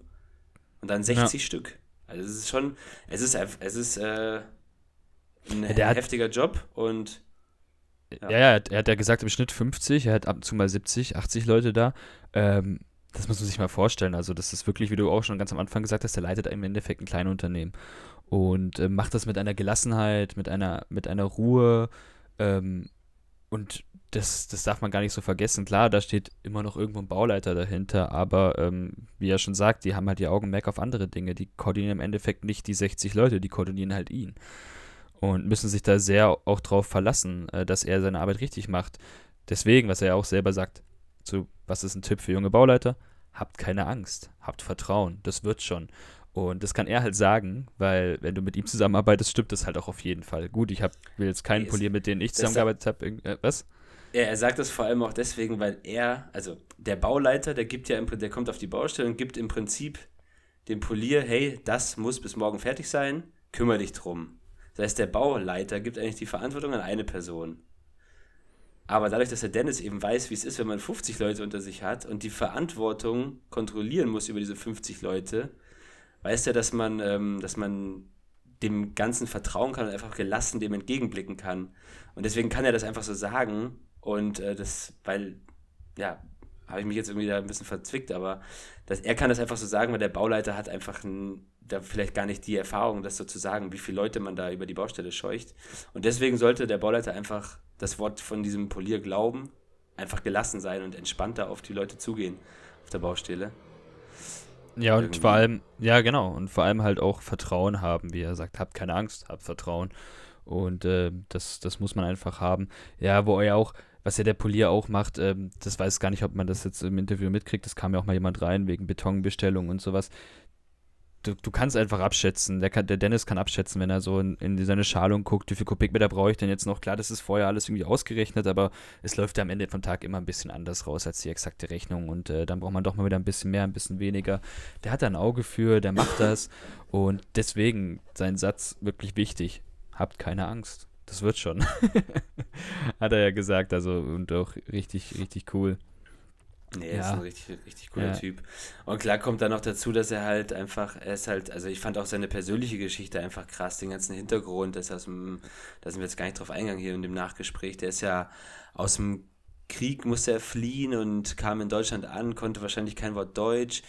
Und dann 60 ja. Stück. Also es ist schon, es ist, es ist äh, ein ja, heftiger hat, Job und ja. ja, ja, er hat ja gesagt im Schnitt 50, er hat ab und zu mal 70, 80 Leute da. Ähm, das muss man sich mal vorstellen. Also, das ist wirklich, wie du auch schon ganz am Anfang gesagt hast, der leitet im Endeffekt ein kleines Unternehmen und äh, macht das mit einer Gelassenheit, mit einer, mit einer Ruhe. Ähm, und das, das darf man gar nicht so vergessen. Klar, da steht immer noch irgendwo ein Bauleiter dahinter, aber ähm, wie er schon sagt, die haben halt ihr Augenmerk auf andere Dinge. Die koordinieren im Endeffekt nicht die 60 Leute, die koordinieren halt ihn. Und müssen sich da sehr auch drauf verlassen, äh, dass er seine Arbeit richtig macht. Deswegen, was er ja auch selber sagt, zu, was ist ein Tipp für junge Bauleiter? Habt keine Angst, habt Vertrauen, das wird schon. Und das kann er halt sagen, weil wenn du mit ihm zusammenarbeitest, stimmt das halt auch auf jeden Fall. Gut, ich hab, will jetzt keinen polieren, mit denen ich zusammengearbeitet habe. Äh, was? Er, er sagt das vor allem auch deswegen, weil er, also der Bauleiter, der gibt ja im, der kommt auf die Baustelle und gibt im Prinzip dem Polier, hey, das muss bis morgen fertig sein, kümmere dich drum. Das heißt, der Bauleiter gibt eigentlich die Verantwortung an eine Person. Aber dadurch, dass der Dennis eben weiß, wie es ist, wenn man 50 Leute unter sich hat und die Verantwortung kontrollieren muss über diese 50 Leute, weiß er, dass man, ähm, dass man dem Ganzen vertrauen kann und einfach gelassen dem entgegenblicken kann. Und deswegen kann er das einfach so sagen, und äh, das, weil, ja, habe ich mich jetzt irgendwie da ein bisschen verzwickt, aber das, er kann das einfach so sagen, weil der Bauleiter hat einfach ein, da vielleicht gar nicht die Erfahrung, das so zu sagen, wie viele Leute man da über die Baustelle scheucht. Und deswegen sollte der Bauleiter einfach das Wort von diesem Polier glauben, einfach gelassen sein und entspannter auf die Leute zugehen auf der Baustelle. Ja, und Irgendwie. vor allem, ja, genau, und vor allem halt auch Vertrauen haben, wie er sagt, habt keine Angst, habt Vertrauen. Und äh, das, das muss man einfach haben. Ja, wo er auch, was ja der Polier auch macht, ähm, das weiß gar nicht, ob man das jetzt im Interview mitkriegt, das kam ja auch mal jemand rein wegen Betonbestellung und sowas. Du, du kannst einfach abschätzen, der, kann, der Dennis kann abschätzen, wenn er so in, in seine Schalung guckt, wie viel Kubikmeter brauche ich denn jetzt noch? Klar, das ist vorher alles irgendwie ausgerechnet, aber es läuft ja am Ende vom Tag immer ein bisschen anders raus als die exakte Rechnung und äh, dann braucht man doch mal wieder ein bisschen mehr, ein bisschen weniger. Der hat da ein Auge für, der macht das und deswegen sein Satz wirklich wichtig. Habt keine Angst das wird schon. Hat er ja gesagt, also und auch richtig, richtig cool. Nee, er ja. ist ein richtig, richtig cooler ja. Typ. Und klar kommt dann noch dazu, dass er halt einfach, er ist halt, also ich fand auch seine persönliche Geschichte einfach krass, den ganzen Hintergrund, das aus dem, da sind wir jetzt gar nicht drauf eingegangen hier in dem Nachgespräch, der ist ja aus dem Krieg musste er fliehen und kam in Deutschland an, konnte wahrscheinlich kein Wort Deutsch,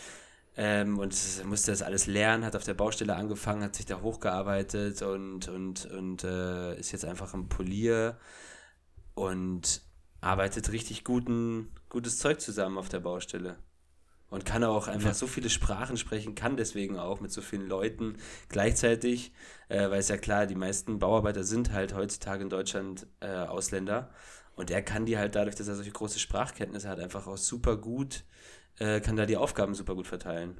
ähm, und musste das alles lernen, hat auf der Baustelle angefangen, hat sich da hochgearbeitet und, und, und äh, ist jetzt einfach ein Polier und arbeitet richtig guten, gutes Zeug zusammen auf der Baustelle. Und kann auch einfach ja. so viele Sprachen sprechen, kann deswegen auch mit so vielen Leuten gleichzeitig, äh, weil es ja klar, die meisten Bauarbeiter sind halt heutzutage in Deutschland äh, Ausländer. Und er kann die halt dadurch, dass er solche große Sprachkenntnisse hat, einfach auch super gut äh, kann da die Aufgaben super gut verteilen.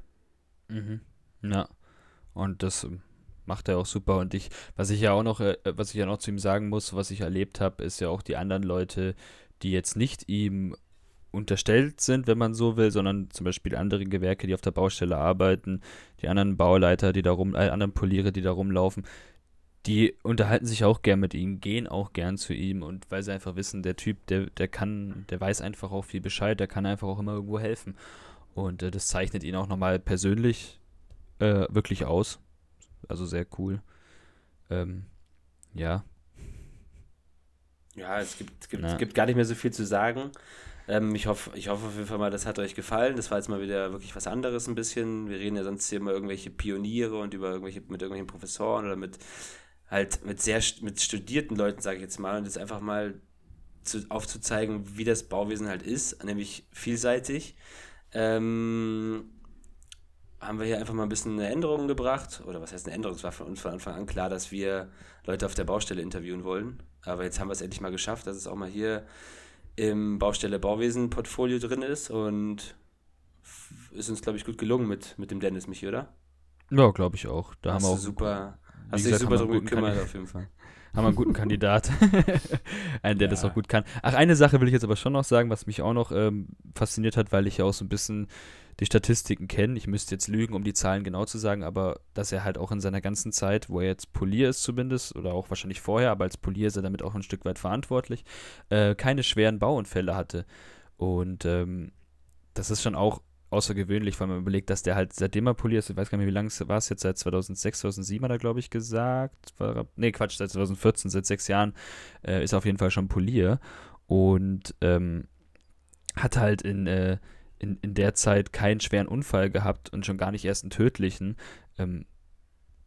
Mhm. Ja. Und das ähm, macht er auch super. Und ich, was ich ja auch noch, äh, was ich ja noch zu ihm sagen muss, was ich erlebt habe, ist ja auch die anderen Leute, die jetzt nicht ihm unterstellt sind, wenn man so will, sondern zum Beispiel andere Gewerke, die auf der Baustelle arbeiten, die anderen Bauleiter, die da rum, äh, anderen Poliere, die da rumlaufen, die unterhalten sich auch gern mit ihm, gehen auch gern zu ihm und weil sie einfach wissen, der Typ, der, der kann, der weiß einfach auch viel Bescheid, der kann einfach auch immer irgendwo helfen. Und äh, das zeichnet ihn auch nochmal persönlich äh, wirklich aus. Also sehr cool. Ähm, ja. Ja, es gibt, es gibt, es gibt gar nicht mehr so viel zu sagen. Ähm, ich, hoffe, ich hoffe auf jeden Fall mal, das hat euch gefallen. Das war jetzt mal wieder wirklich was anderes ein bisschen. Wir reden ja sonst hier immer irgendwelche Pioniere und über irgendwelche, mit irgendwelchen Professoren oder mit halt mit sehr mit studierten Leuten, sage ich jetzt mal, und jetzt einfach mal zu, aufzuzeigen, wie das Bauwesen halt ist, nämlich vielseitig. Ähm, haben wir hier einfach mal ein bisschen eine Änderung gebracht. Oder was heißt eine Änderung? Es war von uns von Anfang an klar, dass wir Leute auf der Baustelle interviewen wollen. Aber jetzt haben wir es endlich mal geschafft, dass es auch mal hier im Baustelle Bauwesen Portfolio drin ist. Und ist uns, glaube ich, gut gelungen mit, mit dem Dennis Michi, oder? Ja, glaube ich auch. Da hast haben wir auch super, hast dich super guten gekümmert Kandi- auf jeden Fall. haben wir einen guten Kandidat. einen, der das Ja. auch gut kann. Ach, eine Sache will ich jetzt aber schon noch sagen, was mich auch noch ähm, fasziniert hat, weil ich ja auch so ein bisschen die Statistiken kenne. Ich müsste jetzt lügen, um die Zahlen genau zu sagen, aber dass er halt auch in seiner ganzen Zeit, wo er jetzt Polier ist zumindest, oder auch wahrscheinlich vorher, aber als Polier ist er damit auch ein Stück weit verantwortlich, äh, keine schweren Bauunfälle hatte. Und ähm, das ist schon auch außergewöhnlich, weil man überlegt, dass der halt seitdem er Polier ist, ich weiß gar nicht, wie lange war es jetzt, seit 2006, 2007 hat er, glaube ich, gesagt. War nee, Quatsch, seit 2014, seit sechs Jahren äh, ist er auf jeden Fall schon Polier. Und ähm, hat halt in, äh, in, in der Zeit keinen schweren Unfall gehabt und schon gar nicht erst einen tödlichen. Ähm,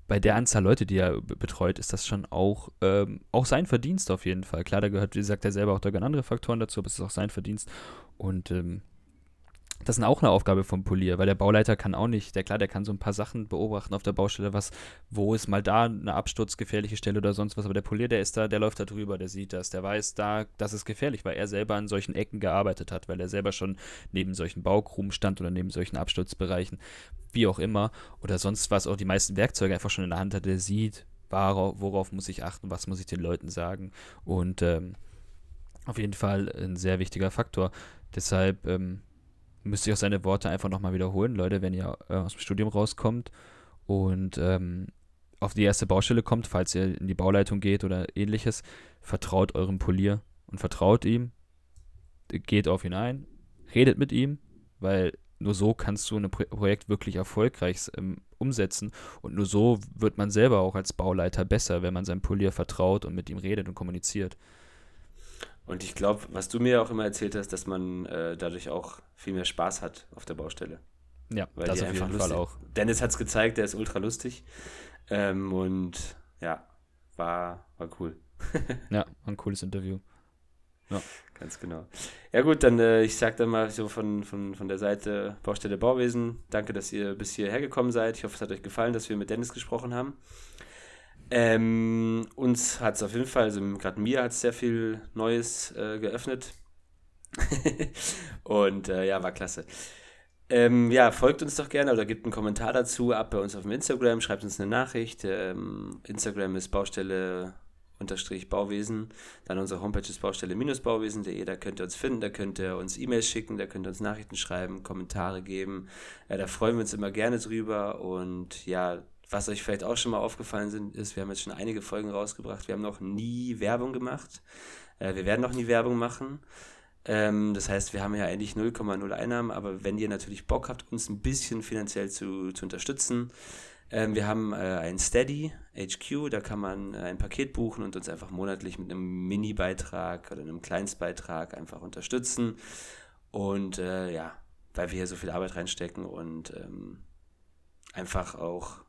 bei der Anzahl Leute, die er be- betreut, ist das schon auch, ähm, auch sein Verdienst auf jeden Fall. Klar, da gehört, wie gesagt, er selber auch da gehören andere Faktoren dazu, aber es ist auch sein Verdienst. Und ähm, das ist auch eine Aufgabe vom Polier, weil der Bauleiter kann auch nicht, der klar, der kann so ein paar Sachen beobachten auf der Baustelle, was, wo ist mal da eine absturzgefährliche Stelle oder sonst was, aber der Polier, der ist da, der läuft da drüber, der sieht das, der weiß da, das ist gefährlich, weil er selber an solchen Ecken gearbeitet hat, weil er selber schon neben solchen Baugruben stand oder neben solchen Absturzbereichen, wie auch immer, oder sonst was, auch die meisten Werkzeuge einfach schon in der Hand hat, der sieht, worauf, muss ich achten, was muss ich den Leuten sagen und ähm, auf jeden Fall ein sehr wichtiger Faktor. Deshalb ähm, müsste ich auch seine Worte einfach nochmal wiederholen, Leute, wenn ihr äh, aus dem Studium rauskommt und ähm, auf die erste Baustelle kommt, falls ihr in die Bauleitung geht oder ähnliches, vertraut eurem Polier und vertraut ihm, geht auf ihn ein, redet mit ihm, weil nur so kannst du ein Pro Projekt wirklich erfolgreich ähm, umsetzen. Und nur so wird man selber auch als Bauleiter besser, wenn man seinem Polier vertraut und mit ihm redet und kommuniziert. Und ich glaube, was du mir auch immer erzählt hast, dass man äh, dadurch auch viel mehr Spaß hat auf der Baustelle. Ja, Weil das auf jeden Fall lustig- auch. Dennis hat es gezeigt, der ist ultra lustig. Ähm, und ja, war, war cool. Ja, war ein cooles Interview. Ganz genau. Ja gut, dann äh, ich sag dann mal so von, von, von der Seite Baustelle Bauwesen, danke, dass ihr bis hierher gekommen seid. Ich hoffe, es hat euch gefallen, dass wir mit Dennis gesprochen haben. Ähm, uns hat es auf jeden Fall, also gerade mir hat es sehr viel Neues äh, geöffnet. Und äh, ja, war klasse. Ähm, ja, folgt uns doch gerne oder gebt einen Kommentar dazu ab bei uns auf dem Instagram, schreibt uns eine Nachricht. Ähm, Instagram ist Baustelle unterstrich Bauwesen. Dann unsere Homepage ist baustelle-bauwesen.de. Da könnt ihr uns finden, da könnt ihr uns E-Mails schicken, da könnt ihr uns Nachrichten schreiben, Kommentare geben. Ja, da freuen wir uns immer gerne drüber. Und ja, was euch vielleicht auch schon mal aufgefallen sind, ist, wir haben jetzt schon einige Folgen rausgebracht. Wir haben noch nie Werbung gemacht. Äh, wir werden noch nie Werbung machen. Ähm, das heißt, wir haben ja eigentlich 0,0 Einnahmen, aber wenn ihr natürlich Bock habt, uns ein bisschen finanziell zu, zu unterstützen, ähm, wir haben äh, ein Steady HQ, da kann man äh, ein Paket buchen und uns einfach monatlich mit einem Mini-Beitrag oder einem Kleinstbeitrag einfach unterstützen. Und äh, ja, weil wir hier so viel Arbeit reinstecken und ähm, einfach auch.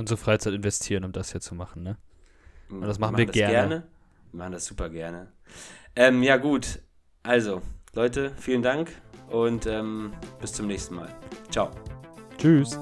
Unsere Freizeit investieren, um das hier zu machen, ne? Und das machen wir gerne. Wir machen das super gerne. Ähm, ja, gut. Also, Leute, vielen Dank und ähm, bis zum nächsten Mal. Ciao. Tschüss.